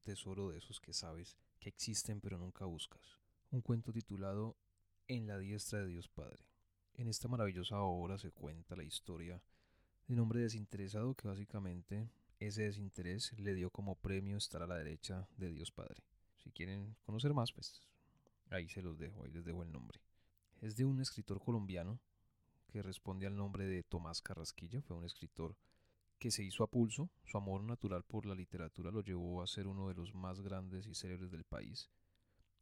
tesoro de esos que sabes que existen pero nunca buscas. Un cuento titulado En la diestra de Dios Padre. En esta maravillosa obra se cuenta la historia de un hombre desinteresado que básicamente ese desinterés le dio como premio estar a la derecha de Dios Padre. Si quieren conocer más, pues ahí se los dejo, ahí les dejo el nombre. Es de un escritor colombiano que responde al nombre de Tomás Carrasquilla, fue un escritor que se hizo a pulso, su amor natural por la literatura lo llevó a ser uno de los más grandes y célebres del país.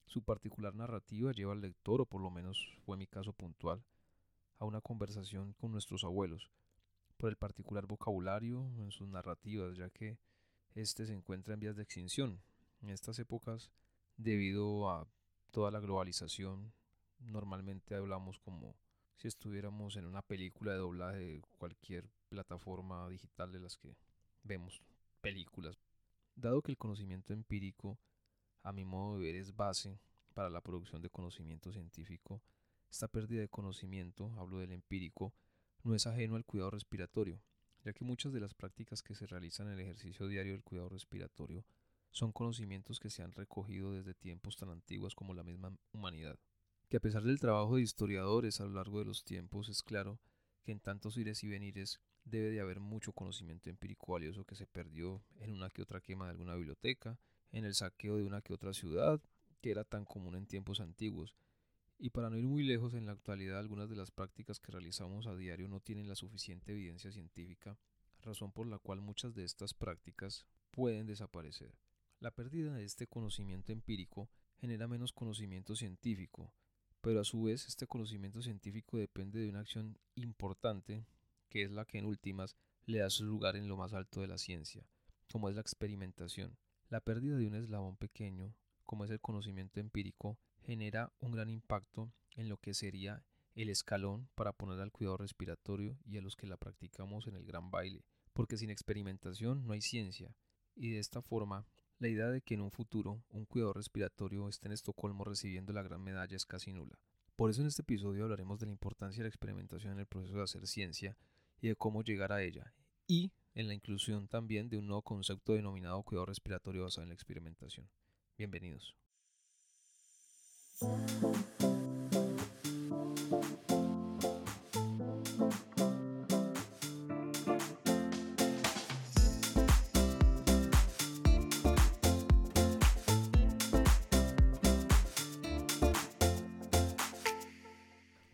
Su particular narrativa lleva al lector, o por lo menos fue mi caso puntual, a una conversación con nuestros abuelos, por el particular vocabulario en sus narrativas, ya que éste se encuentra en vías de extinción. En estas épocas, debido a toda la globalización, normalmente hablamos como si estuviéramos en una película de doblaje de cualquier plataforma digital de las que vemos películas. Dado que el conocimiento empírico, a mi modo de ver, es base para la producción de conocimiento científico, esta pérdida de conocimiento, hablo del empírico, no es ajeno al cuidado respiratorio, ya que muchas de las prácticas que se realizan en el ejercicio diario del cuidado respiratorio son conocimientos que se han recogido desde tiempos tan antiguos como la misma humanidad que a pesar del trabajo de historiadores a lo largo de los tiempos es claro en tantos ires y venires debe de haber mucho conocimiento empírico valioso que se perdió en una que otra quema de alguna biblioteca, en el saqueo de una que otra ciudad, que era tan común en tiempos antiguos. Y para no ir muy lejos, en la actualidad algunas de las prácticas que realizamos a diario no tienen la suficiente evidencia científica, razón por la cual muchas de estas prácticas pueden desaparecer. La pérdida de este conocimiento empírico genera menos conocimiento científico, pero a su vez este conocimiento científico depende de una acción importante, que es la que en últimas le da su lugar en lo más alto de la ciencia, como es la experimentación. La pérdida de un eslabón pequeño, como es el conocimiento empírico, genera un gran impacto en lo que sería el escalón para poner al cuidado respiratorio y a los que la practicamos en el gran baile, porque sin experimentación no hay ciencia, y de esta forma la idea de que en un futuro un cuidador respiratorio esté en Estocolmo recibiendo la gran medalla es casi nula. Por eso en este episodio hablaremos de la importancia de la experimentación en el proceso de hacer ciencia y de cómo llegar a ella, y en la inclusión también de un nuevo concepto denominado cuidado respiratorio basado en la experimentación. Bienvenidos.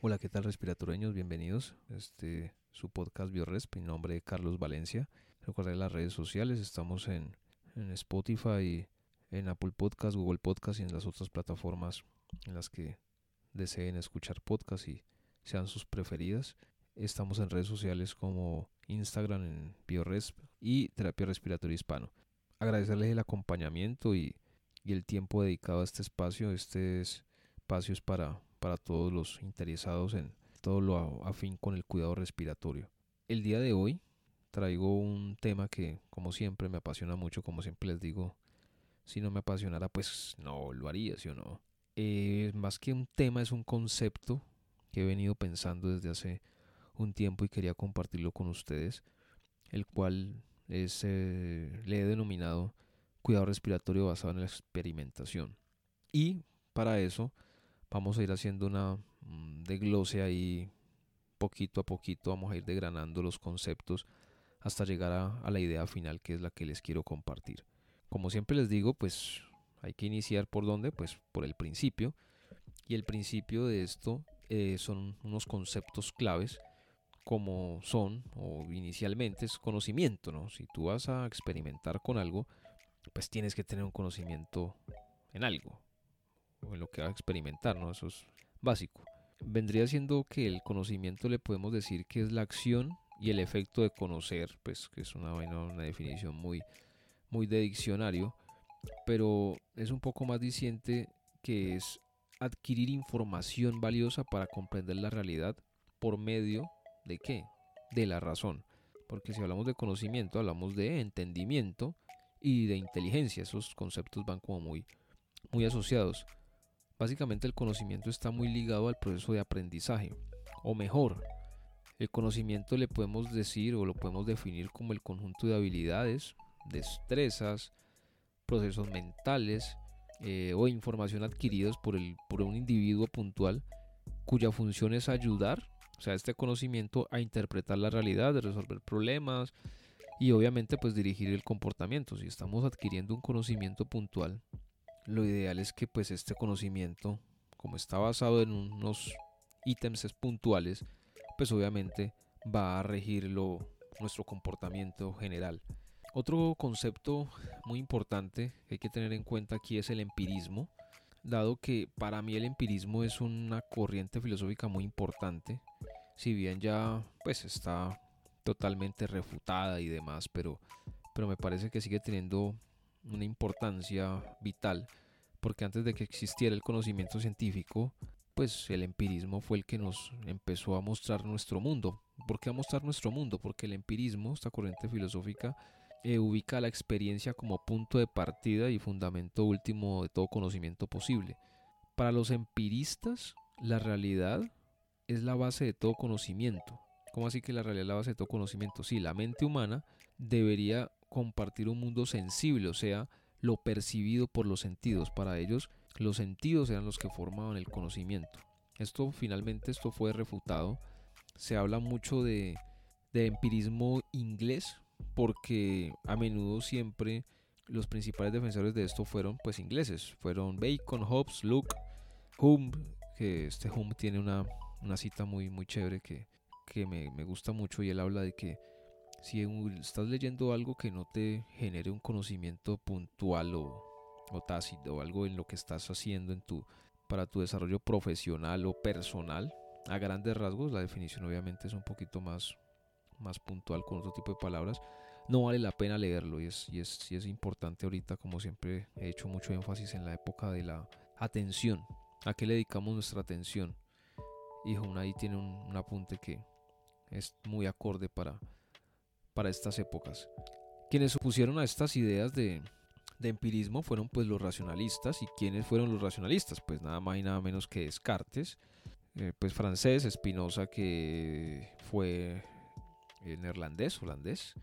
Hola, ¿qué tal respiratoreños? Bienvenidos. Este su podcast BioResp, mi nombre es Carlos Valencia. Recuerden las redes sociales, estamos en, en Spotify, en Apple Podcast, Google Podcast y en las otras plataformas en las que deseen escuchar podcast y sean sus preferidas. Estamos en redes sociales como Instagram en BioResp y Terapia Respiratoria Hispano. Agradecerles el acompañamiento y, y el tiempo dedicado a este espacio. Este espacio es para para todos los interesados en todo lo afín con el cuidado respiratorio. El día de hoy traigo un tema que como siempre me apasiona mucho, como siempre les digo, si no me apasionara pues no lo haría, ¿sí o no? Eh, más que un tema es un concepto que he venido pensando desde hace un tiempo y quería compartirlo con ustedes, el cual es, eh, le he denominado cuidado respiratorio basado en la experimentación. Y para eso Vamos a ir haciendo una mm, desglose ahí poquito a poquito, vamos a ir degranando los conceptos hasta llegar a, la idea final que es la que les quiero compartir. Como siempre les digo, pues hay que iniciar por dónde, pues por el principio. Y el principio de esto eh, son unos conceptos claves como son, o inicialmente es conocimiento, ¿no? Si tú vas a experimentar con algo, pues tienes que tener un conocimiento en algo en lo que va a experimentar, ¿no? Eso es básico. Vendría siendo que el conocimiento le podemos decir que es la acción y el efecto de conocer, pues que es una, una definición muy, muy de diccionario, pero es un poco más diciente que es adquirir información valiosa para comprender la realidad por medio de qué? De la razón. Porque si hablamos de conocimiento, hablamos de entendimiento y de inteligencia. Esos conceptos van como muy, muy asociados. Básicamente el conocimiento está muy ligado al proceso de aprendizaje, o mejor, el conocimiento le podemos decir o lo podemos definir como el conjunto de habilidades, destrezas, procesos mentales eh, o información adquiridos por, el, por un individuo puntual cuya función es ayudar, o sea, este conocimiento a interpretar la realidad, de resolver problemas y obviamente pues dirigir el comportamiento. Si estamos adquiriendo un conocimiento puntual, lo ideal es que pues este conocimiento, como está basado en unos ítems puntuales, pues obviamente va a regir nuestro comportamiento general. Otro concepto muy importante que hay que tener en cuenta aquí es el empirismo, dado que para mí el empirismo es una corriente filosófica muy importante, si bien ya pues está totalmente refutada y demás, pero, pero me parece que sigue teniendo una importancia vital, porque antes de que existiera el conocimiento científico, pues el empirismo fue el que nos empezó a mostrar nuestro mundo. ¿Por qué a mostrar nuestro mundo? Porque el empirismo, esta corriente filosófica, eh, ubica la experiencia como punto de partida y fundamento último de todo conocimiento posible. Para los empiristas, la realidad es la base de todo conocimiento. ¿Cómo así que la realidad es la base de todo conocimiento? Sí, la mente humana debería compartir un mundo sensible, o sea, lo percibido por los sentidos. Para ellos, los sentidos eran los que formaban el conocimiento. Esto finalmente esto fue refutado. Se habla mucho de, de empirismo inglés, porque a menudo siempre los principales defensores de esto fueron pues ingleses, fueron Bacon, Hobbes, Luke, Hume, que este Hume tiene una, cita muy, muy chévere que, que me, gusta mucho y él habla de que si estás leyendo algo que no te genere un conocimiento puntual o, o tácito o algo en lo que estás haciendo en tu, para tu desarrollo profesional o personal, a grandes rasgos, la definición obviamente es un poquito más, más puntual con otro tipo de palabras, no vale la pena leerlo y es, y es, es importante ahorita, como siempre he hecho mucho énfasis en la época de la atención. ¿A qué le dedicamos nuestra atención? Y ahí tiene un, apunte que es muy acorde para, para estas épocas. Quienes opusieron a estas ideas de, de empirismo fueron pues los racionalistas. ¿Y quiénes fueron los racionalistas? Pues nada más y nada menos que Descartes, eh, pues francés, Spinoza que fue eh, neerlandés, holandés,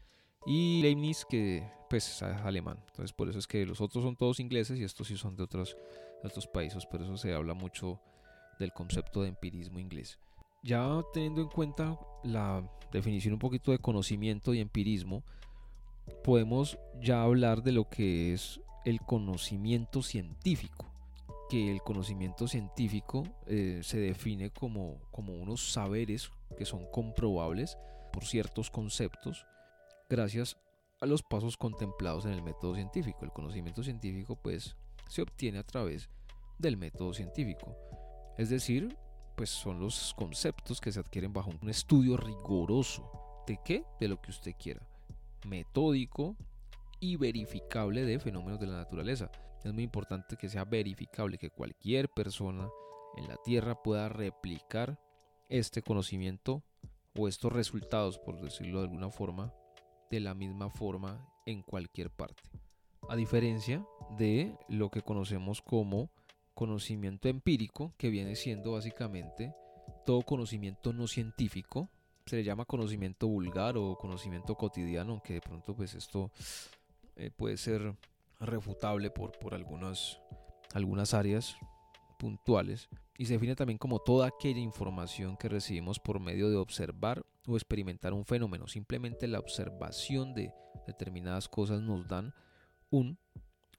y Leibniz que pues es alemán. Entonces por eso es que los otros son todos ingleses y estos sí son de otros, otros países, por eso se habla mucho del concepto de empirismo inglés. Ya teniendo en cuenta la definición un poquito de conocimiento y empirismo, podemos ya hablar de lo que es el conocimiento científico que el conocimiento científico eh, se define como, como unos saberes que son comprobables por ciertos conceptos gracias a los pasos contemplados en el método científico. El conocimiento científico pues se obtiene a través del método científico. Es decir, pues son los conceptos que se adquieren bajo un estudio riguroso. ¿De qué? De lo que usted quiera. Metódico y verificable de fenómenos de la naturaleza. Es muy importante que sea verificable, que cualquier persona en la Tierra pueda replicar este conocimiento o estos resultados, por decirlo de alguna forma, de la misma forma en cualquier parte. A diferencia de lo que conocemos como conocimiento empírico, que viene siendo básicamente todo conocimiento no científico, se le llama conocimiento vulgar o conocimiento cotidiano, aunque de pronto pues esto eh, puede ser refutable por, por algunas, algunas áreas puntuales y se define también como toda aquella información que recibimos por medio de observar o experimentar un fenómeno. Simplemente la observación de determinadas cosas nos dan un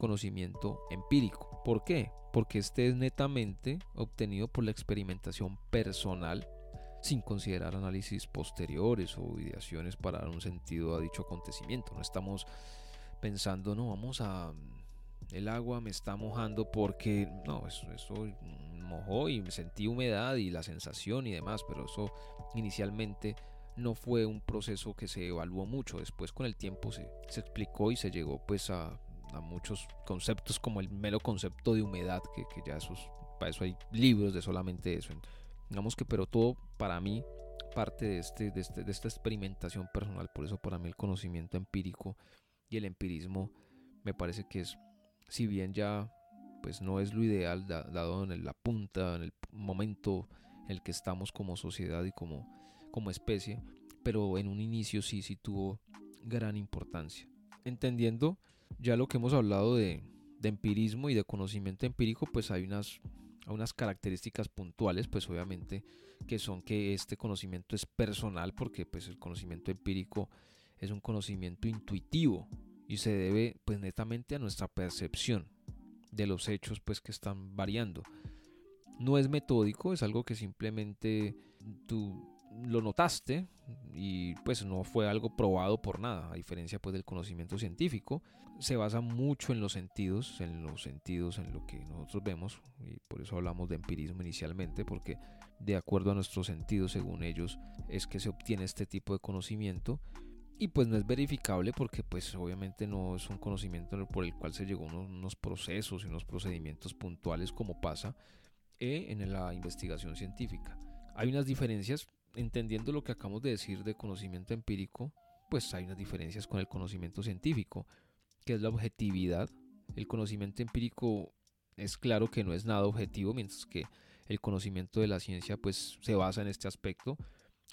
conocimiento empírico. ¿Por qué? Porque este es netamente obtenido por la experimentación personal sin considerar análisis posteriores o ideaciones para dar un sentido a dicho acontecimiento. No estamos pensando, no, vamos a el agua me está mojando porque no, eso, mojó y sentí humedad y la sensación y demás, pero eso inicialmente no fue un proceso que se evaluó mucho, después con el tiempo se, se explicó y se llegó pues a, a, muchos conceptos como el mero concepto de humedad, que, que ya esos, para eso hay libros de solamente eso. Digamos que pero todo para mí parte de, este, de, este, de esta experimentación personal, por eso para mí el conocimiento empírico y el empirismo me parece que es si bien ya pues no es lo ideal dado en la punta, en el momento en el que estamos como sociedad y como, como especie, pero en un inicio sí, sí tuvo gran importancia. Entendiendo Ya lo que hemos hablado de, empirismo y de conocimiento empírico, pues hay unas, unas características puntuales, pues obviamente que son que este conocimiento es personal, porque pues el conocimiento empírico es un conocimiento intuitivo y se debe pues netamente a nuestra percepción de los hechos pues que están variando. No es metódico, es algo que simplemente tú lo notaste y pues no fue algo probado por nada, a diferencia pues del conocimiento científico, se basa mucho en los sentidos, en los sentidos en lo que nosotros vemos y por eso hablamos de empirismo inicialmente porque de acuerdo a nuestros sentidos según ellos es que se obtiene este tipo de conocimiento y pues no es verificable porque pues obviamente no es un conocimiento por el cual se llegó a unos, procesos y unos procedimientos puntuales como pasa eh, en la investigación científica. Hay unas diferencias, entendiendo lo que acabamos de decir de conocimiento empírico, pues hay unas diferencias con el conocimiento científico, que es la objetividad. El conocimiento empírico es claro que no es nada objetivo, mientras que el conocimiento de la ciencia pues se basa en este aspecto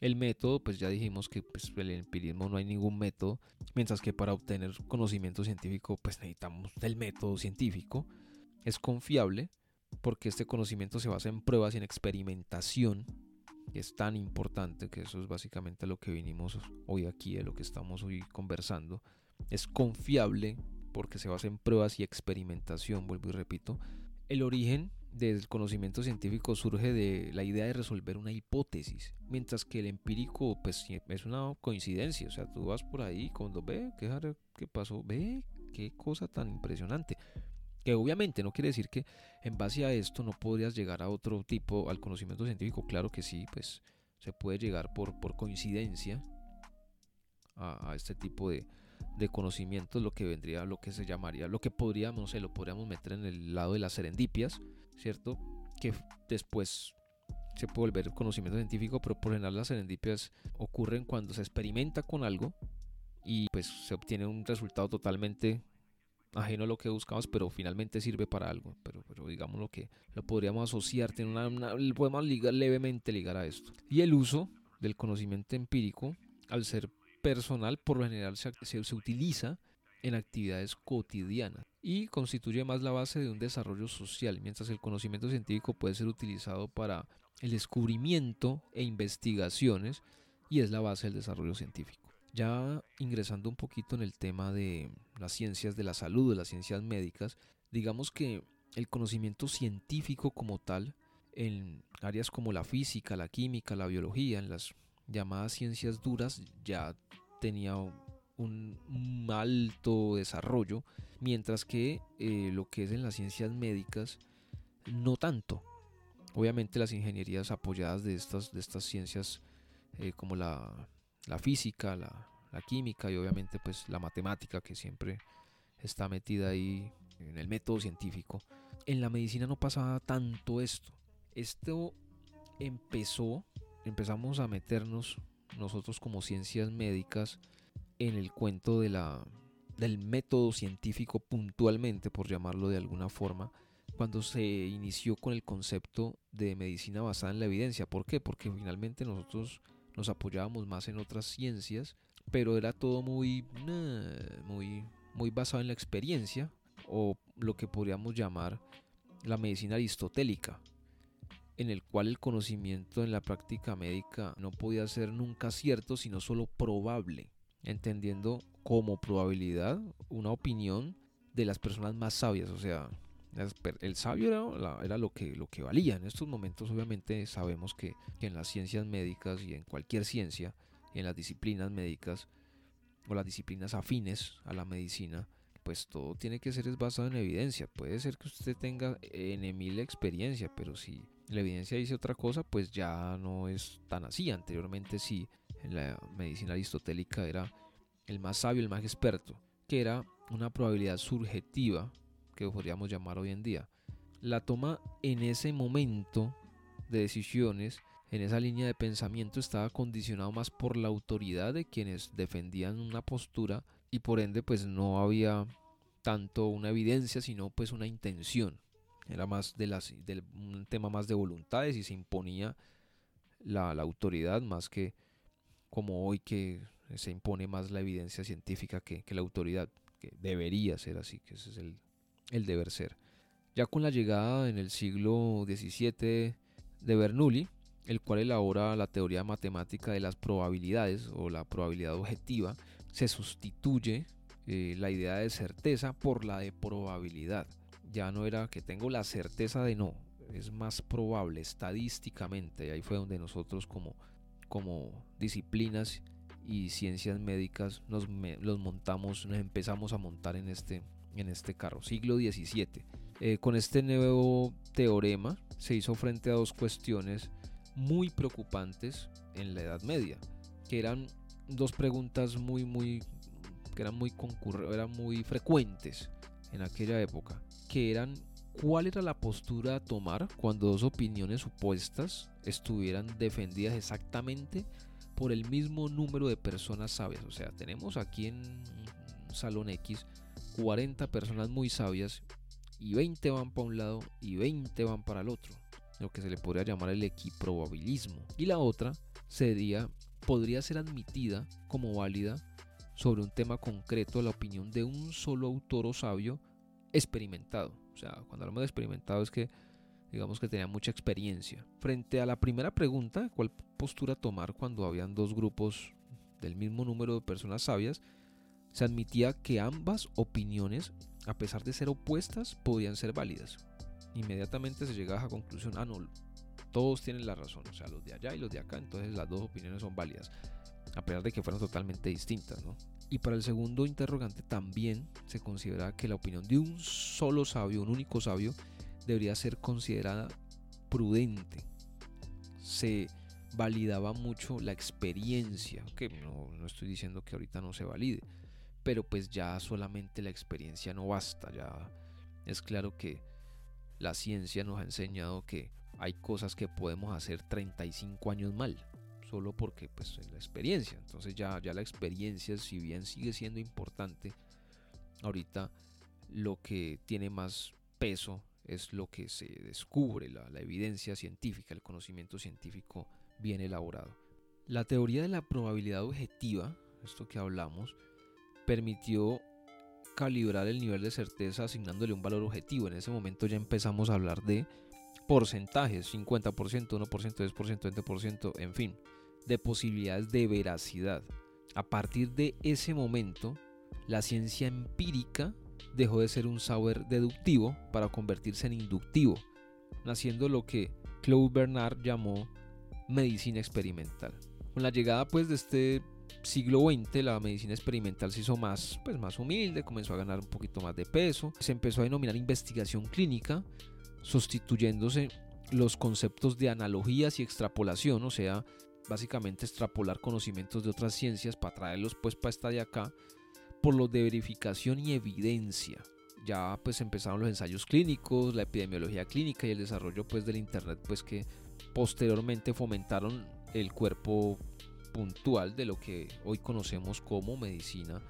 el método, pues ya dijimos que pues, el empirismo no hay ningún método, mientras que para obtener conocimiento científico pues necesitamos del método científico. Es confiable porque este conocimiento se basa en pruebas y en experimentación. Es tan importante que eso es básicamente lo que vinimos hoy aquí, de lo que estamos hoy conversando. Es confiable porque se basa en pruebas y experimentación, vuelvo y repito. El origen del conocimiento científico surge de la idea de resolver una hipótesis, mientras que el empírico pues es una coincidencia, o sea, tú vas por ahí cuando ve, ¿qué, qué pasó? Ve, qué cosa tan impresionante. Que obviamente no quiere decir que en base a esto no podrías llegar a otro tipo, al conocimiento científico, claro que sí, pues se puede llegar por, por coincidencia a este tipo de, de conocimientos, lo que vendría, lo que se llamaría, lo que podríamos, no sé, lo podríamos meter en el lado de las serendipias, ¿cierto? Que después se puede volver conocimiento científico, pero por general las serendipias ocurren cuando se experimenta con algo y pues se obtiene un resultado totalmente ajeno a lo que buscamos, pero finalmente sirve para algo. Pero, pero digamos lo que lo podríamos asociar, tener una, podemos ligar, levemente ligar a esto. Y el uso del conocimiento empírico, al ser personal por lo general se, se, utiliza en actividades cotidianas y constituye más la base de un desarrollo social, mientras el conocimiento científico puede ser utilizado para el descubrimiento e investigaciones y es la base del desarrollo científico. Ya ingresando un poquito en el tema de las ciencias de la salud, de las ciencias médicas, digamos que el conocimiento científico como tal, en áreas como la física, la química, la biología, en las llamadas ciencias duras ya tenía un, alto desarrollo, mientras que eh, lo que es en las ciencias médicas no tanto. Obviamente las ingenierías apoyadas de estas, de estas ciencias eh, como la, física, la, la, química y obviamente pues la matemática que siempre está metida ahí en el método científico. En la medicina no pasaba tanto esto. Esto empezó empezamos a meternos nosotros como ciencias médicas en el cuento de la, del método científico puntualmente, por llamarlo de alguna forma, cuando se inició con el concepto de medicina basada en la evidencia. ¿Por qué? Porque finalmente nosotros nos apoyábamos más en otras ciencias, pero era todo muy, muy, muy basado en la experiencia o lo que podríamos llamar la medicina aristotélica, en el cual el conocimiento en la práctica médica no podía ser nunca cierto, sino solo probable, entendiendo como probabilidad una opinión de las personas más sabias, o sea, el sabio era, era, lo, que, lo que valía. En estos momentos obviamente sabemos que, en las ciencias médicas y en cualquier ciencia, en las disciplinas médicas o las disciplinas afines a la medicina, pues todo tiene que ser basado en evidencia. Puede ser que usted tenga en mil experiencia, pero si la evidencia dice otra cosa, pues ya no es tan así. Anteriormente sí, en la medicina aristotélica era el más sabio, el más experto, que era una probabilidad subjetiva, que podríamos llamar hoy en día. La toma en ese momento de decisiones, en esa línea de pensamiento, estaba condicionado más por la autoridad de quienes defendían una postura y por ende pues no había tanto una evidencia, sino pues una intención. Era más de las, del, un tema más de voluntades y se imponía la, autoridad más que como hoy que se impone más la evidencia científica que, la autoridad. que debería ser así, que ese es el, el deber ser. Ya con la llegada en el siglo XVII de Bernoulli, el cual elabora la teoría matemática de las probabilidades o la probabilidad objetiva, se sustituye eh, la idea de certeza por la de probabilidad. Ya no era que tengo la certeza de no, es más probable estadísticamente. Y ahí fue donde nosotros como, como disciplinas y ciencias médicas nos los montamos, nos empezamos a montar en este, en este carro. Siglo XVII. Eh, con este nuevo teorema se hizo frente a dos cuestiones muy preocupantes en la Edad Media, que eran dos preguntas muy, muy, que eran muy eran muy frecuentes en aquella época, que eran cuál era la postura a tomar cuando dos opiniones opuestas estuvieran defendidas exactamente por el mismo número de personas sabias. O sea, tenemos aquí en Salón X 40 personas muy sabias y 20 van para un lado y 20 van para el otro. Lo que se le podría llamar el equiprobabilismo. Y la otra sería, podría ser admitida como válida sobre un tema concreto la opinión de un solo autor o sabio experimentado. O sea, cuando hablamos de experimentado es que digamos que tenía mucha experiencia. Frente a la primera pregunta, ¿cuál postura tomar cuando habían dos grupos del mismo número de personas sabias? Se admitía que ambas opiniones, a pesar de ser opuestas, podían ser válidas. Inmediatamente se llegaba a la conclusión, ah, no, todos tienen la razón, o sea, los de allá y los de acá, entonces las dos opiniones son válidas, a pesar de que fueran totalmente distintas, ¿no? Y para el segundo interrogante también se considera que la opinión de un solo sabio, un único sabio, debería ser considerada prudente. Se validaba mucho la experiencia, que no, no estoy diciendo que ahorita no se valide, pero pues ya solamente la experiencia no basta, ya es claro que la ciencia nos ha enseñado que hay cosas que podemos hacer 35 años mal, solo porque pues es la experiencia. Entonces ya, ya la experiencia, si bien sigue siendo importante, ahorita lo que tiene más peso es lo que se descubre, la, la evidencia científica, el conocimiento científico bien elaborado. La teoría de la probabilidad objetiva, esto que hablamos, permitió calibrar el nivel de certeza asignándole un valor objetivo. En ese momento ya empezamos a hablar de porcentajes, 50%, 1%, 10%, 20%, en fin, de posibilidades de veracidad. A partir de ese momento, la ciencia empírica dejó de ser un saber deductivo para convertirse en inductivo, naciendo lo que Claude Bernard llamó medicina experimental. Con la llegada pues de este siglo XX la medicina experimental se hizo más, pues, más humilde, comenzó a ganar un poquito más de peso, se empezó a denominar investigación clínica, sustituyéndose los conceptos de analogías y extrapolación, o sea, básicamente extrapolar conocimientos de otras ciencias para traerlos pues para esta de acá, por los de verificación y evidencia. Ya pues empezaron los ensayos clínicos, la epidemiología clínica y el desarrollo pues del internet pues que posteriormente fomentaron el cuerpo puntual de lo que hoy conocemos como medicina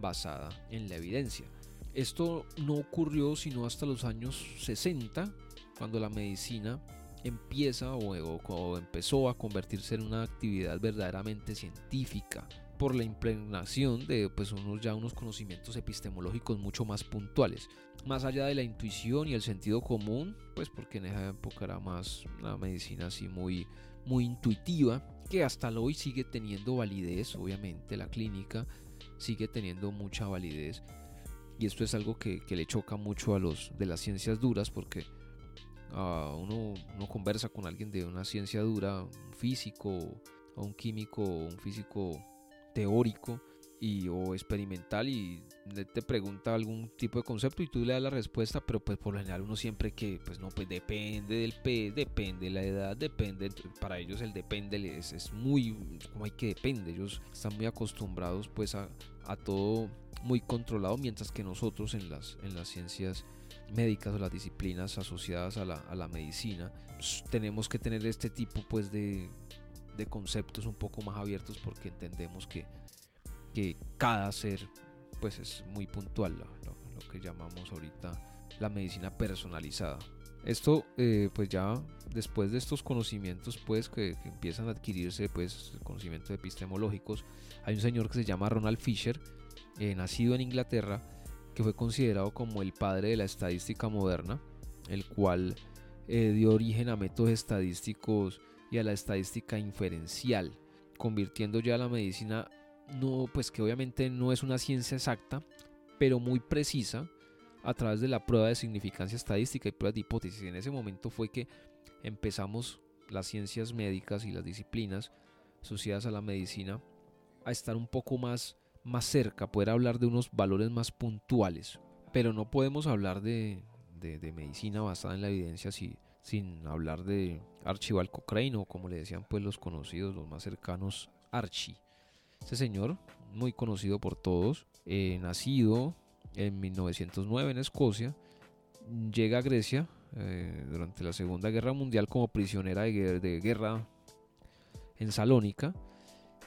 basada en la evidencia. Esto no ocurrió sino hasta los años 60, cuando la medicina empieza o, empezó a convertirse en una actividad verdaderamente científica por la impregnación de pues unos ya unos conocimientos epistemológicos mucho más puntuales más allá de la intuición y el sentido común pues porque en esa época era más una medicina así muy muy intuitiva que hasta hoy sigue teniendo validez, obviamente la clínica sigue teniendo mucha validez. Y esto es algo que, le choca mucho a los de las ciencias duras porque uh, uno, uno, conversa con alguien de una ciencia dura, un físico o un químico o un físico teórico y, o experimental y te pregunta algún tipo de concepto y tú le das la respuesta, pero pues por lo general uno siempre que, pues no, pues depende del pez, depende de la edad, depende, para ellos el depende es, es muy, como hay que depende, ellos están muy acostumbrados pues a, a todo muy controlado, mientras que nosotros en las, en las ciencias médicas o las disciplinas asociadas a la, a la medicina, tenemos que tener este tipo pues de, de conceptos un poco más abiertos porque entendemos que que cada ser pues es muy puntual, lo, que llamamos ahorita la medicina personalizada. Esto eh, pues ya después de estos conocimientos pues que, empiezan a adquirirse pues conocimientos epistemológicos, hay un señor que se llama Ronald Fisher eh, nacido en Inglaterra, que fue considerado como el padre de la estadística moderna, el cual eh, dio origen a métodos estadísticos y a la estadística inferencial, convirtiendo ya la medicina, no, pues que obviamente no es una ciencia exacta, pero muy precisa a través de la prueba de significancia estadística y pruebas de hipótesis. En ese momento fue que empezamos las ciencias médicas y las disciplinas asociadas a la medicina a estar un poco más, más cerca, poder hablar de unos valores más puntuales. Pero no podemos hablar de, de, medicina basada en la evidencia sin hablar de Archibald Cochrane o como le decían pues los conocidos, los más cercanos, Archie. Este señor, muy conocido por todos, eh, nacido en 1909 en Escocia, llega a Grecia eh, durante la Segunda Guerra Mundial como prisionera de, de guerra en Salónica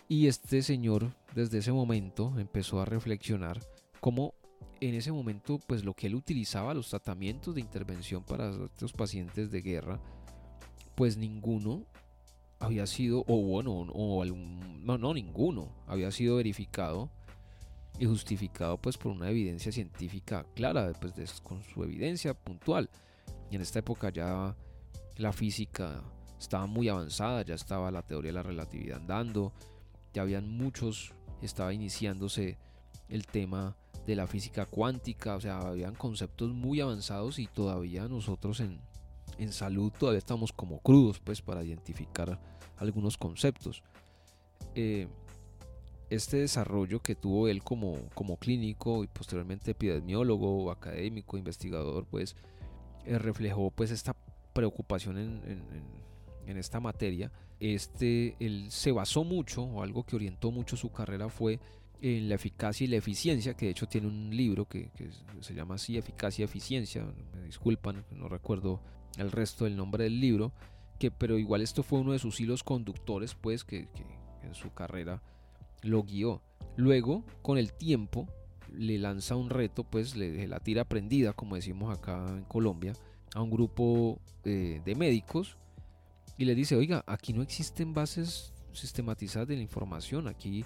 y este señor desde ese momento empezó a reflexionar cómo en ese momento, pues lo que él utilizaba, los tratamientos de intervención para estos pacientes de guerra, pues ninguno había sido, o bueno, o no, no, ninguno había sido verificado y justificado pues por una evidencia científica clara, pues con su evidencia puntual. Y en esta época ya la física estaba muy avanzada, ya estaba la teoría de la relatividad andando, ya habían muchos, estaba iniciándose el tema de la física cuántica, o sea, habían conceptos muy avanzados y todavía nosotros en, salud todavía estamos como crudos pues para identificar algunos conceptos. Eh, este desarrollo que tuvo él como, como clínico y posteriormente epidemiólogo, académico, investigador, pues eh, reflejó pues esta preocupación en, en, esta materia. Este, él se basó mucho, o algo que orientó mucho su carrera fue en la eficacia y la eficiencia, que de hecho tiene un libro que, se llama así, Eficacia y Eficiencia, me disculpan, no recuerdo el resto del nombre del libro, que, pero igual esto fue uno de sus hilos conductores, pues, que, en su carrera lo guió. Luego, con el tiempo, le lanza un reto, pues, le, la tira prendida, como decimos acá en Colombia, a un grupo eh, de médicos y le dice, oiga, aquí no existen bases sistematizadas de la información, aquí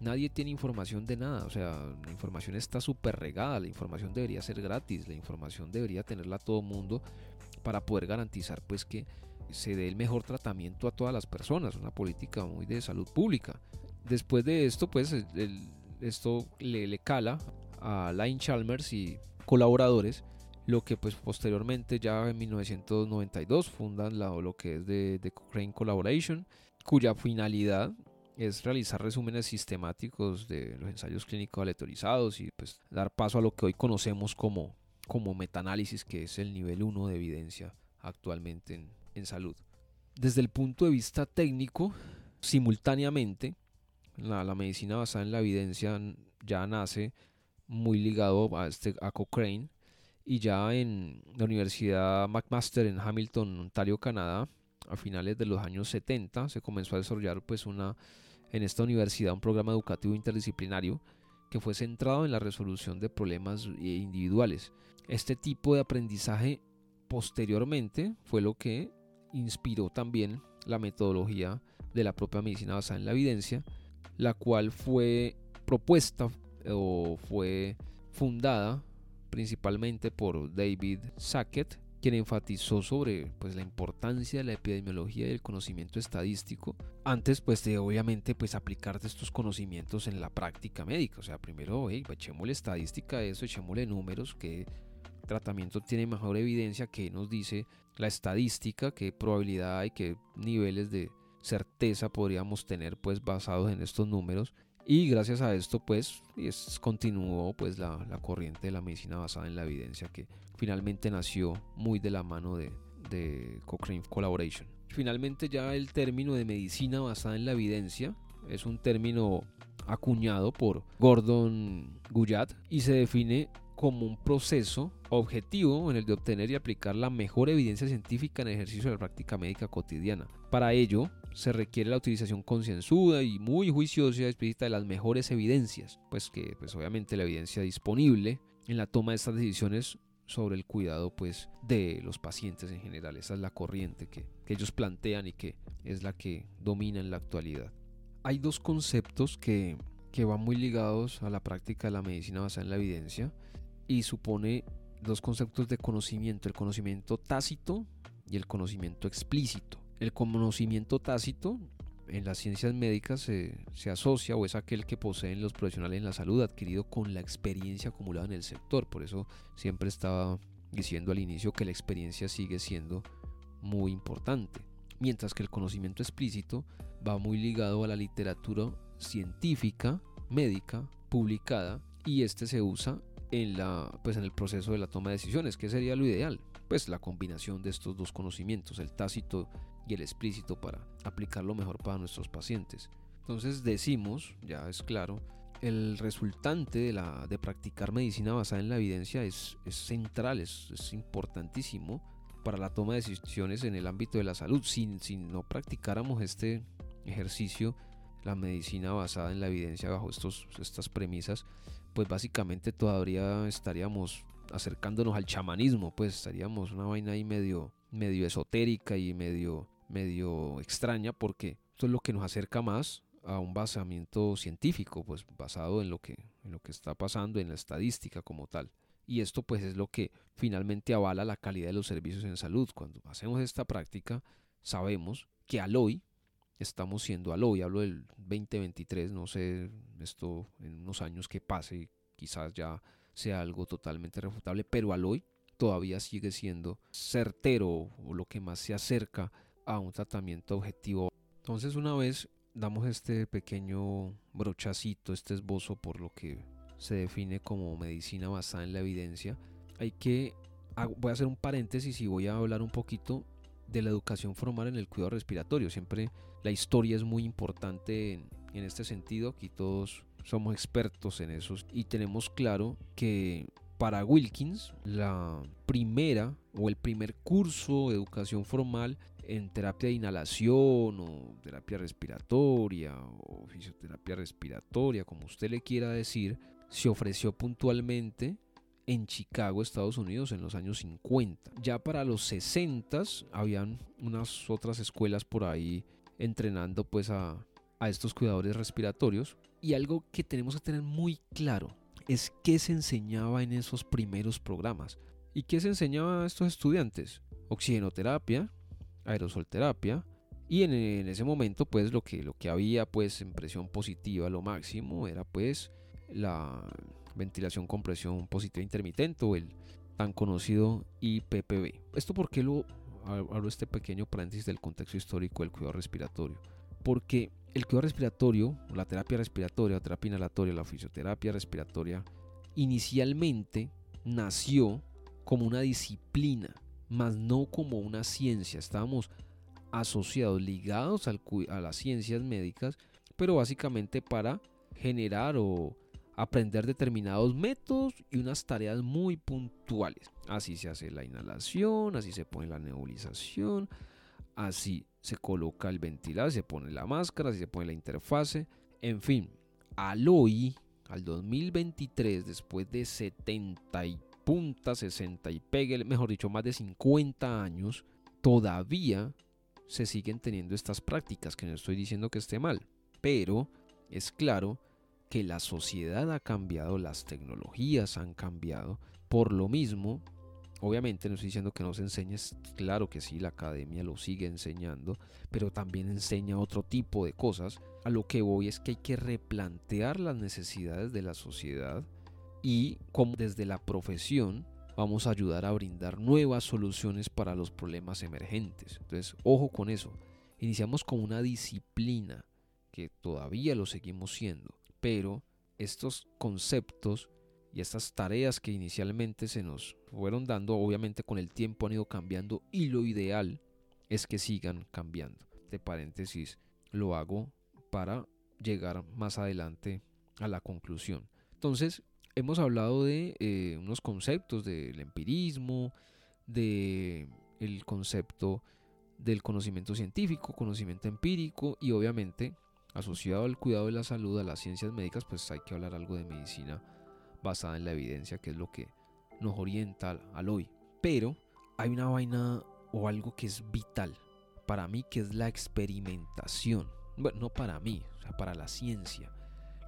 nadie tiene información de nada, o sea, la información está súper regada, la información debería ser gratis, la información debería tenerla todo mundo para poder garantizar pues que se dé el mejor tratamiento a todas las personas, una política muy de salud pública. Después de esto, pues esto le, cala a Line Chalmers y colaboradores, lo que pues posteriormente ya en 1992 fundan la, lo que es de, de Cochrane Collaboration, cuya finalidad es realizar resúmenes sistemáticos de los ensayos clínicos aleatorizados y pues dar paso a lo que hoy conocemos como, como metaanálisis, que es el nivel 1 de evidencia actualmente en, en salud. Desde el punto de vista técnico, simultáneamente, la, la, medicina basada en la evidencia ya nace muy ligado a, este, a Cochrane y ya en la Universidad McMaster en Hamilton, Ontario, Canadá, a finales de los años 70 se comenzó a desarrollar pues una en esta universidad un programa educativo interdisciplinario que fue centrado en la resolución de problemas eh, individuales. Este tipo de aprendizaje posteriormente fue lo que inspiró también la metodología de la propia medicina basada en la evidencia, la cual fue propuesta o fue fundada principalmente por David Sackett quien enfatizó sobre pues, la importancia de la epidemiología y el conocimiento estadístico antes pues de obviamente pues aplicarte estos conocimientos en la práctica médica. O sea, primero, hey, echémosle estadística a eso, echémosle números, qué tratamiento tiene mejor evidencia, qué nos dice la estadística, qué probabilidad hay, qué niveles de certeza podríamos tener pues basados en estos números y gracias a esto pues es, continuó pues la, corriente de la medicina basada en la evidencia que finalmente nació muy de la mano de, de Cochrane Collaboration. Finalmente ya el término de medicina basada en la evidencia es un término acuñado por Gordon Guyat y se define como un proceso objetivo en el de obtener y aplicar la mejor evidencia científica en el ejercicio de la práctica médica cotidiana. Para ello, se requiere la utilización concienzuda y muy juiciosa y explícita de las mejores evidencias, pues que pues obviamente la evidencia disponible en la toma de estas decisiones sobre el cuidado pues de los pacientes en general. Esa es la corriente que, que ellos plantean y que es la que domina en la actualidad. Hay dos conceptos que que van muy ligados a la práctica de la medicina basada en la evidencia y supone dos conceptos de conocimiento, el conocimiento tácito y el conocimiento explícito. El conocimiento tácito en las ciencias médicas se, asocia o es aquel que poseen los profesionales en la salud adquirido con la experiencia acumulada en el sector. Por eso siempre estaba diciendo al inicio que la experiencia sigue siendo muy importante. Mientras que el conocimiento explícito va muy ligado a la literatura científica, médica, publicada, y este se usa en, la, pues en el proceso de la toma de decisiones, que sería lo ideal, pues la combinación de estos dos conocimientos, el tácito y el explícito para aplicarlo mejor para nuestros pacientes. Entonces decimos, ya es claro, el resultante de, la, de practicar medicina basada en la evidencia es, es central, es, es, importantísimo para la toma de decisiones en el ámbito de la salud. Si, si no practicáramos este ejercicio, la medicina basada en la evidencia bajo estos, estas premisas, pues básicamente todavía estaríamos acercándonos al chamanismo, pues estaríamos una vaina ahí medio, medio esotérica y medio, medio extraña, porque esto es lo que nos acerca más a un basamiento científico, pues basado en lo que, en lo que está pasando en la estadística como tal. Y esto pues es lo que finalmente avala la calidad de los servicios en salud. Cuando hacemos esta práctica, sabemos que al hoy estamos siendo al hoy, hablo del 2023, no sé esto en unos años que pase, quizás ya sea algo totalmente refutable, pero al hoy todavía sigue siendo certero o lo que más se acerca a un tratamiento objetivo. Entonces una vez damos este pequeño brochacito, este esbozo por lo que se define como medicina basada en la evidencia, hay que, voy a hacer un paréntesis y voy a hablar un poquito de la educación formal en el cuidado respiratorio. Siempre la historia es muy importante en, este sentido. Aquí todos somos expertos en eso y tenemos claro que para Wilkins la primera o el primer curso de educación formal en terapia de inhalación o terapia respiratoria o fisioterapia respiratoria, como usted le quiera decir, se ofreció puntualmente en Chicago, Estados Unidos, en los años 50. Ya para los 60 habían unas otras escuelas por ahí entrenando pues a, a estos cuidadores respiratorios. Y algo que tenemos que tener muy claro es qué se enseñaba en esos primeros programas. ¿Y qué se enseñaba a estos estudiantes? Oxigenoterapia, aerosolterapia, y en, en, ese momento pues lo que, lo que había pues en presión positiva lo máximo era pues la ventilación con presión positiva intermitente o el tan conocido IPPB. ¿Esto por qué lo hablo este pequeño paréntesis del contexto histórico del cuidado respiratorio? Porque el cuidado respiratorio, la terapia respiratoria, la terapia inhalatoria, la fisioterapia respiratoria, inicialmente nació como una disciplina, más no como una ciencia. Estábamos asociados, ligados a las ciencias médicas, pero básicamente para generar o aprender determinados métodos y unas tareas muy puntuales. Así se hace la inhalación, así se pone la nebulización, así se coloca el ventilador, se pone la máscara, así se pone la interfase, en fin, al hoy, al 2023, después de 70 y punta, 60 y pegue, mejor dicho, más de 50 años, todavía se siguen teniendo estas prácticas, que no estoy diciendo que esté mal, pero es claro que la sociedad ha cambiado, las tecnologías han cambiado. Por lo mismo, obviamente no estoy diciendo que no se enseñe, claro que sí, la academia lo sigue enseñando, pero también enseña otro tipo de cosas. A lo que voy es que hay que replantear las necesidades de la sociedad y como desde la profesión vamos a ayudar a brindar nuevas soluciones para los problemas emergentes. Entonces, ojo con eso. Iniciamos con una disciplina que todavía lo seguimos siendo pero estos conceptos y estas tareas que inicialmente se nos fueron dando, obviamente con el tiempo han ido cambiando y lo ideal es que sigan cambiando. De paréntesis lo hago para llegar más adelante a la conclusión. Entonces, hemos hablado de eh, unos conceptos del empirismo, del el concepto del conocimiento científico, conocimiento empírico y obviamente Asociado al cuidado de la salud, a las ciencias médicas, pues hay que hablar algo de medicina basada en la evidencia, que es lo que nos orienta al hoy. Pero hay una vaina o algo que es vital para mí, que es la experimentación. Bueno, no para mí, o sea, para la ciencia.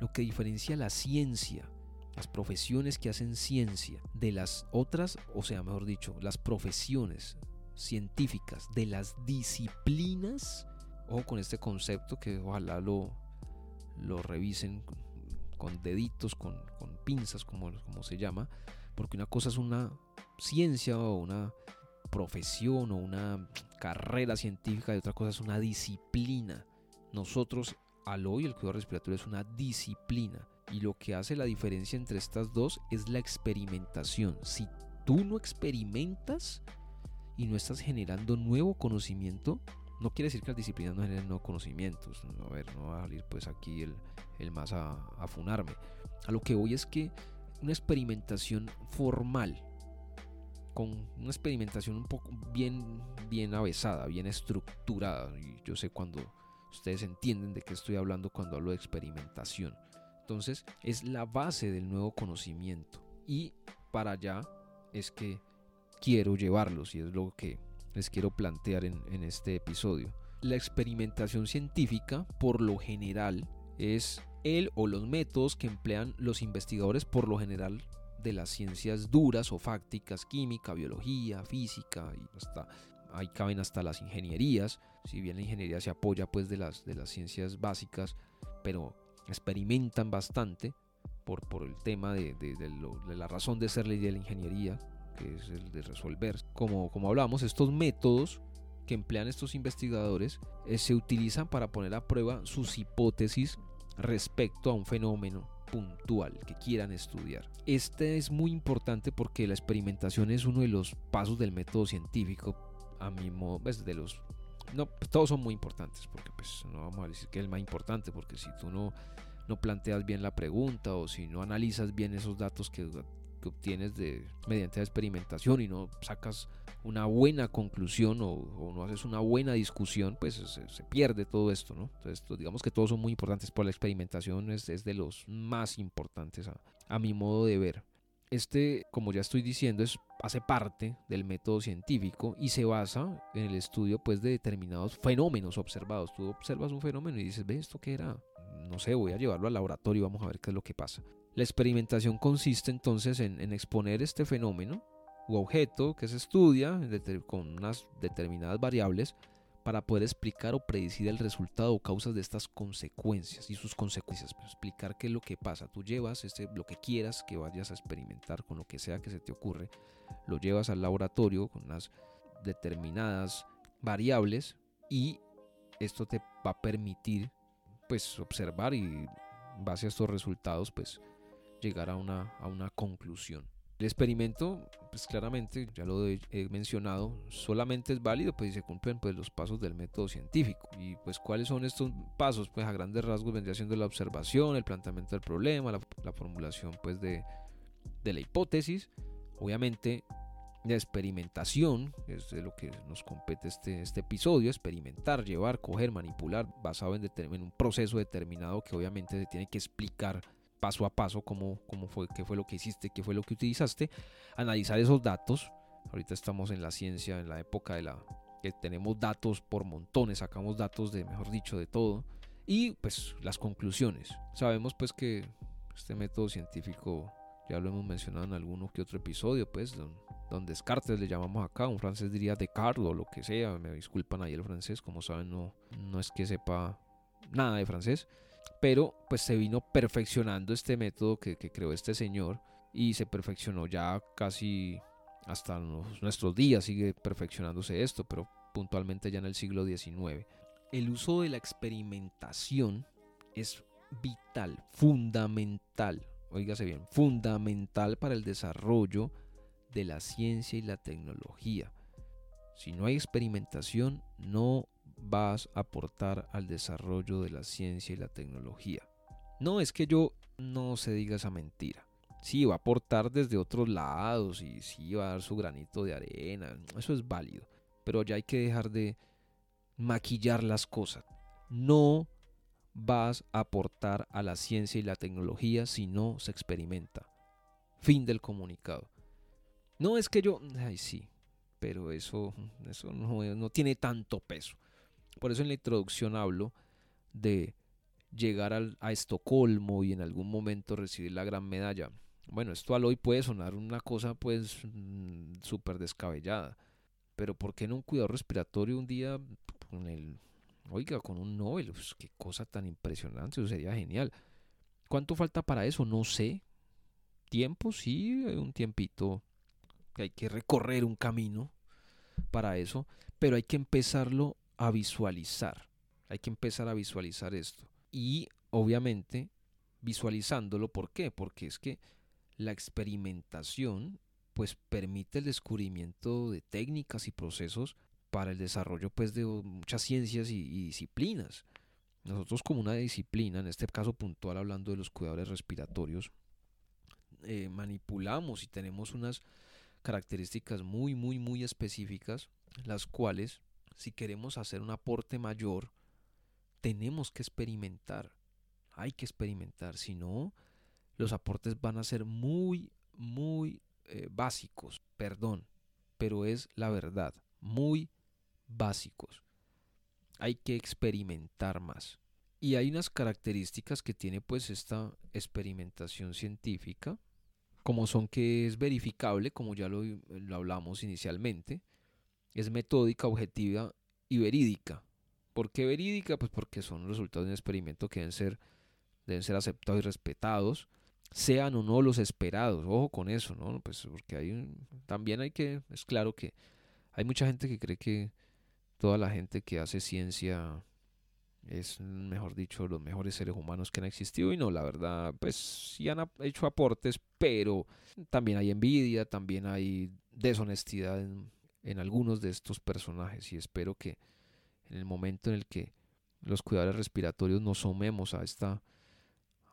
lo que diferencia la ciencia, las profesiones que hacen ciencia de las otras, o sea, mejor dicho, las profesiones científicas de las disciplinas, ojo con este concepto que ojalá lo, lo revisen con, deditos, con, pinzas, como, como se llama, porque una cosa es una ciencia o una profesión o una carrera científica y otra cosa es una disciplina. Nosotros, al hoy, el cuidado respiratorio es una disciplina. Y lo que hace la diferencia entre estas dos es la experimentación. Si tú no experimentas y no estás generando nuevo conocimiento, no quiere decir que las disciplinas no generen nuevos conocimientos. A ver, no va a salir pues aquí el, el más a, a funarme. A lo que voy es que una experimentación formal, con una experimentación un poco bien, bien avesada, bien estructurada. Y yo sé cuando ustedes entienden de qué estoy hablando cuando hablo de experimentación. Entonces es la base del nuevo conocimiento. Y para allá es que quiero llevarlos y es lo que les quiero plantear en, este episodio. La experimentación científica, por lo general, es el o los métodos que emplean los investigadores por lo general de las ciencias duras o fácticas, química, biología, física, hasta ahí caben hasta las ingenierías, si bien la ingeniería se apoya pues de las, de las ciencias básicas, pero experimentan bastante por, por el tema de, la razón de ser ley de la ingeniería, que es el de resolver. Como, como hablamos, estos métodos que emplean estos investigadores eh, se utilizan para poner a prueba sus hipótesis respecto a un fenómeno puntual que quieran estudiar. Este es muy importante porque la experimentación es uno de los pasos del método científico. A mi modo, pues, de los no, pues, todos son muy importantes, porque pues no vamos a decir que es el más importante, porque si tú no, no planteas bien la pregunta o si no analizas bien esos datos que, que obtienes de, mediante la experimentación y no sacas una buena conclusión o, no haces una buena discusión, pues se, pierde todo esto, ¿no? Entonces, pues, digamos que todos son muy importantes, pero la experimentación es, es de los más importantes a, a, mi modo de ver. Este, como ya estoy diciendo, es, hace parte del método científico y se basa en el estudio pues, de determinados fenómenos observados. Tú observas un fenómeno y dices, ve, ¿esto qué era? No sé, voy a llevarlo al laboratorio y vamos a ver qué es lo que pasa. La experimentación consiste entonces en, exponer este fenómeno u objeto que se estudia con unas determinadas variables para poder explicar o predecir el resultado o causas de estas consecuencias y sus consecuencias, explicar qué es lo que pasa. Tú llevas este, lo que quieras que vayas a experimentar con lo que sea que se te ocurre, lo llevas al laboratorio con unas determinadas variables y esto te va a permitir pues observar y base a estos resultados pues llegar a una, a una conclusión. El experimento, pues claramente, ya lo he mencionado, solamente es válido pues si se cumplen pues los pasos del método científico. Y pues cuáles son estos pasos, pues a grandes rasgos vendría siendo la observación, el planteamiento del problema, la, formulación pues de, de la hipótesis, obviamente la experimentación, es de lo que nos compete este, este episodio, experimentar, llevar, coger, manipular, basado en, en un proceso determinado que obviamente se tiene que explicar paso a paso cómo, cómo fue, qué fue lo que hiciste, qué fue lo que utilizaste, analizar esos datos. Ahorita estamos en la ciencia, en la época de la que tenemos datos por montones, sacamos datos de, mejor dicho, de todo. Y pues las conclusiones. Sabemos pues que este método científico, ya lo hemos mencionado en alguno que otro episodio, pues, don, don Descartes le llamamos acá, un francés diría Descartes o lo que sea, me disculpan ahí el francés, como saben no, no es que sepa nada de francés, pero pues se vino perfeccionando este método que, creó este señor y se perfeccionó ya casi hasta nuestros días, sigue perfeccionándose esto, pero puntualmente ya en el siglo XIX. El uso de la experimentación es vital, fundamental, oígase bien, fundamental para el desarrollo de la ciencia y la tecnología. Si no hay experimentación, no vas a aportar al desarrollo de la ciencia y la tecnología. No es que yo no se diga esa mentira. Sí, va a aportar desde otros lados y sí va a dar su granito de arena. Eso es válido. Pero ya hay que dejar de maquillar las cosas. No vas a aportar a la ciencia y la tecnología si no se experimenta. Fin del comunicado. No es que yo, ay sí, pero eso, eso no, no tiene tanto peso. Por eso en la introducción hablo de llegar a Estocolmo y en algún momento recibir la gran medalla. Bueno, esto al hoy puede sonar una cosa pues mm, súper descabellada, pero ¿por qué no un cuidado respiratorio un día con el, oiga, con un Nobel? Pues, qué cosa tan impresionante, eso sería genial. ¿Cuánto falta para eso? No sé. Tiempo, sí, un tiempito que hay que recorrer un camino para eso, pero hay que empezarlo a visualizar. Hay que empezar a visualizar esto. Y obviamente visualizándolo, ¿por qué? Porque es que la experimentación pues permite el descubrimiento de técnicas y procesos para el desarrollo pues de muchas ciencias y, disciplinas. Nosotros como una disciplina, en este caso puntual hablando de los cuidadores respiratorios, eh, manipulamos y tenemos unas características muy, muy, muy específicas, las cuales, si queremos hacer un aporte mayor, tenemos que experimentar. Hay que experimentar, si no, los aportes van a ser muy, muy eh, básicos, perdón, pero es la verdad, muy básicos. Hay que experimentar más. Y hay unas características que tiene pues esta experimentación científica, como son que es verificable, como ya lo, lo hablamos inicialmente, es metódica, objetiva y verídica. ¿Por qué verídica? Pues porque son resultados de un experimento que deben ser, deben ser aceptados y respetados sean o no los esperados. Ojo con eso, ¿no? Pues porque hay también hay que, es claro que hay mucha gente que cree que toda la gente que hace ciencia es, mejor dicho, los mejores seres humanos que han existido y no, la verdad, pues sí han hecho aportes, pero también hay envidia, también hay deshonestidad en, en algunos de estos personajes y espero que en el momento en el que los cuidadores respiratorios nos somemos a esta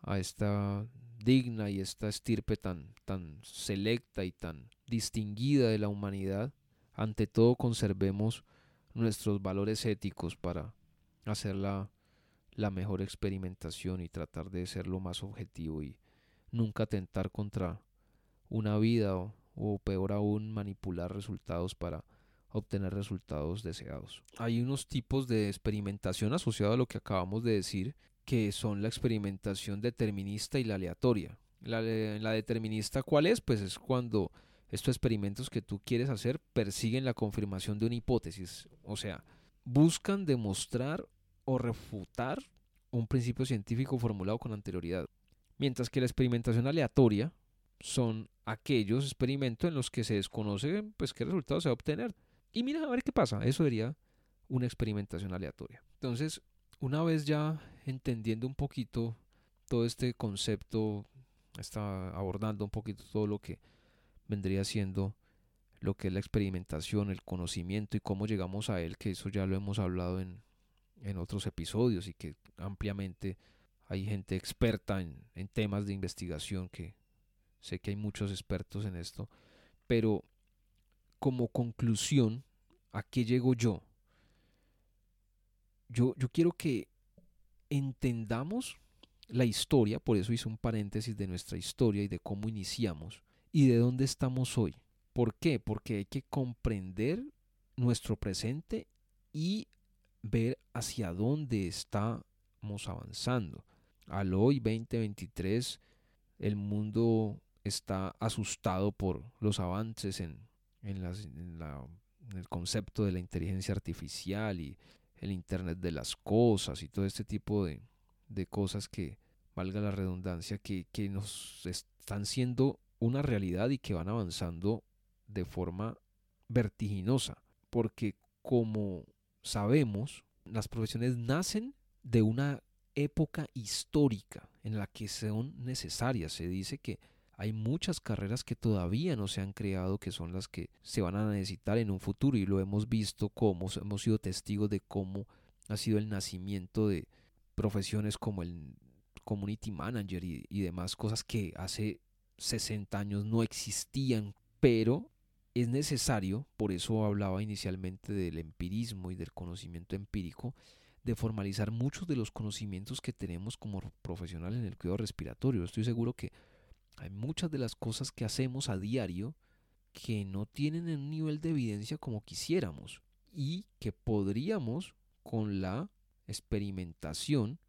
a esta digna y esta estirpe tan, tan selecta y tan distinguida de la humanidad, ante todo conservemos nuestros valores éticos para hacer la, mejor experimentación y tratar de ser lo más objetivo y nunca tentar contra una vida o, o peor aún manipular resultados para obtener resultados deseados. Hay unos tipos de experimentación asociados a lo que acabamos de decir que son la experimentación determinista y la aleatoria. La, la determinista, ¿cuál es? Pues es cuando estos experimentos que tú quieres hacer persiguen la confirmación de una hipótesis, o sea, buscan demostrar o refutar un principio científico formulado con anterioridad. Mientras que la experimentación aleatoria son aquellos experimentos en los que se desconoce pues qué resultado se va a obtener. Y mira a ver qué pasa, eso sería una experimentación aleatoria. Entonces, una vez ya entendiendo un poquito todo este concepto, está abordando un poquito todo lo que vendría siendo lo que es la experimentación, el conocimiento y cómo llegamos a él, que eso ya lo hemos hablado en, en otros episodios y que ampliamente hay gente experta en, en temas de investigación que sé que hay muchos expertos en esto, pero como conclusión, ¿a qué llego yo? yo, quiero que entendamos la historia, por eso hice un paréntesis de nuestra historia y de cómo iniciamos y de dónde estamos hoy. ¿Por qué? Porque hay que comprender nuestro presente y ver hacia dónde estamos avanzando. Al hoy 2023 el mundo está asustado por los avances en, en, en el concepto de la inteligencia artificial y el Internet de las cosas y todo este tipo de, cosas que, valga la redundancia, que, que nos están siendo una realidad y que van avanzando de forma vertiginosa. Porque como sabemos, las profesiones nacen de una época histórica en la que son necesarias. Se dice que hay muchas carreras que todavía no se han creado, que son las que se van a necesitar en un futuro y lo hemos visto como hemos sido testigos de cómo ha sido el nacimiento de profesiones como el community manager y, y demás cosas que hace 60 años no existían, pero es necesario, por eso hablaba inicialmente del empirismo y del conocimiento empírico, de formalizar muchos de los conocimientos que tenemos como profesionales en el cuidado respiratorio. Estoy seguro que hay muchas de las cosas que hacemos a diario que no tienen un nivel de evidencia como quisiéramos y que podríamos con la experimentación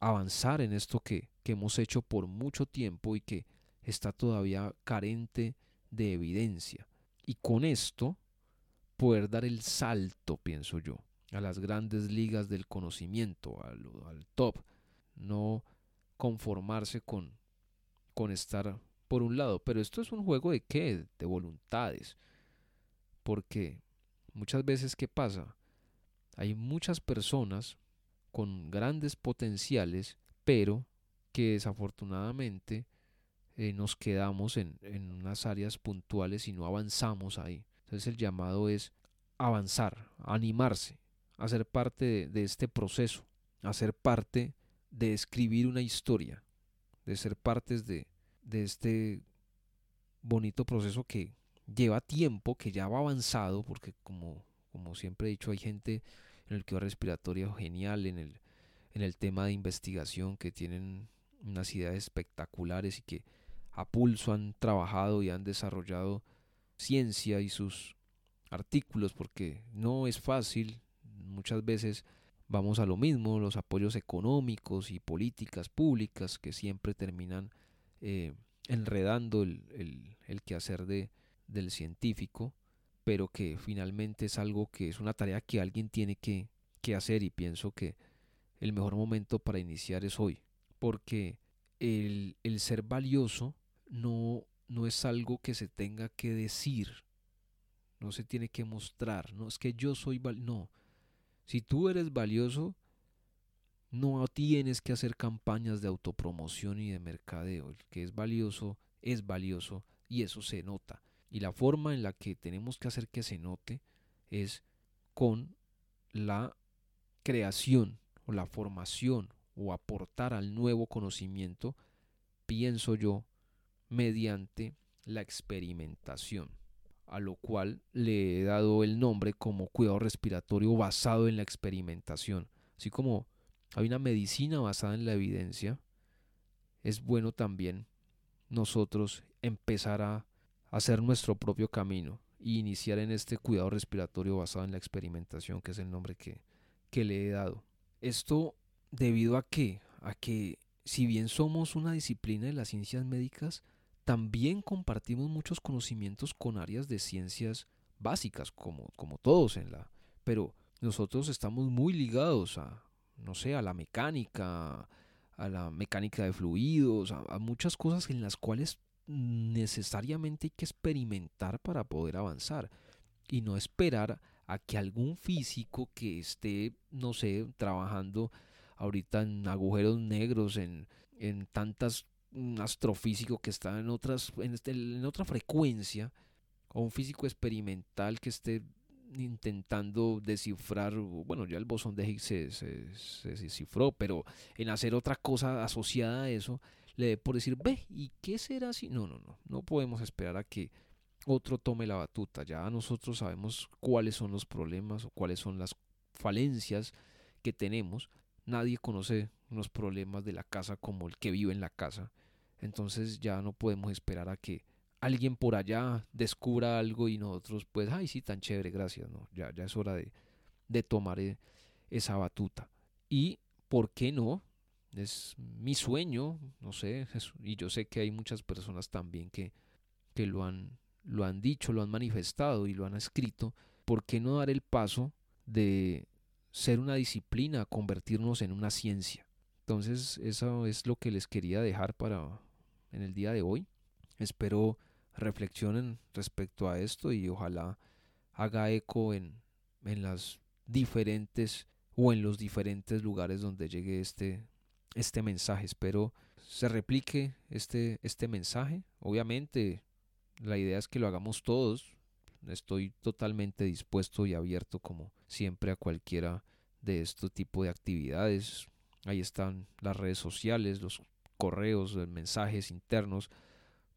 avanzar en esto que, que hemos hecho por mucho tiempo y que está todavía carente de evidencia. Y con esto poder dar el salto, pienso yo, a las grandes ligas del conocimiento, al, al top. No conformarse con, con estar por un lado. Pero esto es un juego de qué? De voluntades. Porque muchas veces, ¿qué pasa? Hay muchas personas con grandes potenciales, pero que desafortunadamente eh, nos quedamos en, en unas áreas puntuales y no avanzamos ahí. Entonces el llamado es avanzar, animarse, hacer parte de, de este proceso, hacer parte de escribir una historia, de ser partes de, de este bonito proceso que lleva tiempo, que ya va avanzado, porque como, como siempre he dicho, hay gente en el que respiratorio genial, en el, en el tema de investigación, que tienen unas ideas espectaculares y que a pulso han trabajado y han desarrollado ciencia y sus artículos, porque no es fácil, muchas veces vamos a lo mismo, los apoyos económicos y políticas públicas que siempre terminan eh, enredando el, el, el, quehacer de, del científico, pero que finalmente es algo que es una tarea que alguien tiene que, que hacer y pienso que el mejor momento para iniciar es hoy, porque el, el ser valioso no, no es algo que se tenga que decir, no se tiene que mostrar, no es que yo soy val no, si tú eres valioso, no tienes que hacer campañas de autopromoción y de mercadeo. El que es valioso es valioso y eso se nota. Y la forma en la que tenemos que hacer que se note es con la creación o la formación o aportar al nuevo conocimiento, pienso yo, mediante la experimentación a lo cual le he dado el nombre como cuidado respiratorio basado en la experimentación. Así como hay una medicina basada en la evidencia, es bueno también nosotros empezar a hacer nuestro propio camino e iniciar en este cuidado respiratorio basado en la experimentación, que es el nombre que, que le he dado. Esto debido a que, a que si bien somos una disciplina de las ciencias médicas, también compartimos muchos conocimientos con áreas de ciencias básicas, como, como todos en la... Pero nosotros estamos muy ligados a, no sé, a la mecánica, a la mecánica de fluidos, a, muchas cosas en las cuales necesariamente hay que experimentar para poder avanzar y no esperar a que algún físico que esté, no sé, trabajando ahorita en agujeros negros, en, en tantas un astrofísico que está en, otras, en, este, en otra frecuencia, o un físico experimental que esté intentando descifrar, bueno, ya el bosón de Higgs se, se, descifró, pero en hacer otra cosa asociada a eso, le por decir, ve, ¿y qué será así? No, no, no, no podemos esperar a que otro tome la batuta, ya nosotros sabemos cuáles son los problemas o cuáles son las falencias que tenemos, nadie conoce los problemas de la casa como el que vive en la casa, entonces ya no podemos esperar a que alguien por allá descubra algo y nosotros pues, ay sí, tan chévere, gracias, no, ya, ya es hora de, de tomar eh, esa batuta. Y, ¿por qué no? Es mi sueño, no sé, y yo sé que hay muchas personas también que, que lo, han, lo han dicho, lo han manifestado y lo han escrito, ¿por qué no dar el paso de ser una disciplina, convertirnos en una ciencia? Entonces, eso es lo que les quería dejar para, en el día de hoy. Espero reflexionen respecto a esto y ojalá haga eco en, en las diferentes o en los diferentes lugares donde llegue este, este mensaje. Espero se replique este, este mensaje. Obviamente la idea es que lo hagamos todos. Estoy totalmente dispuesto y abierto como siempre a cualquiera de este tipo de actividades. Ahí están las redes sociales, los correos, mensajes internos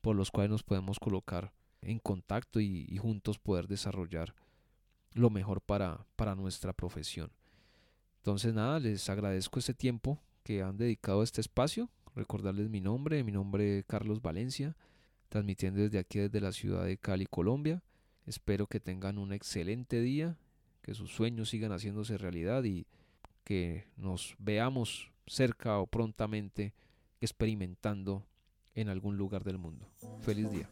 por los cuales nos podemos colocar en contacto y, juntos poder desarrollar lo mejor para, para nuestra profesión. Entonces nada, les agradezco este tiempo que han dedicado a este espacio. Recordarles mi nombre, mi nombre es Carlos Valencia, transmitiendo desde aquí, desde la ciudad de Cali, Colombia. Espero que tengan un excelente día, que sus sueños sigan haciéndose realidad y que nos veamos cerca o prontamente experimentando en algún lugar del mundo. Feliz día.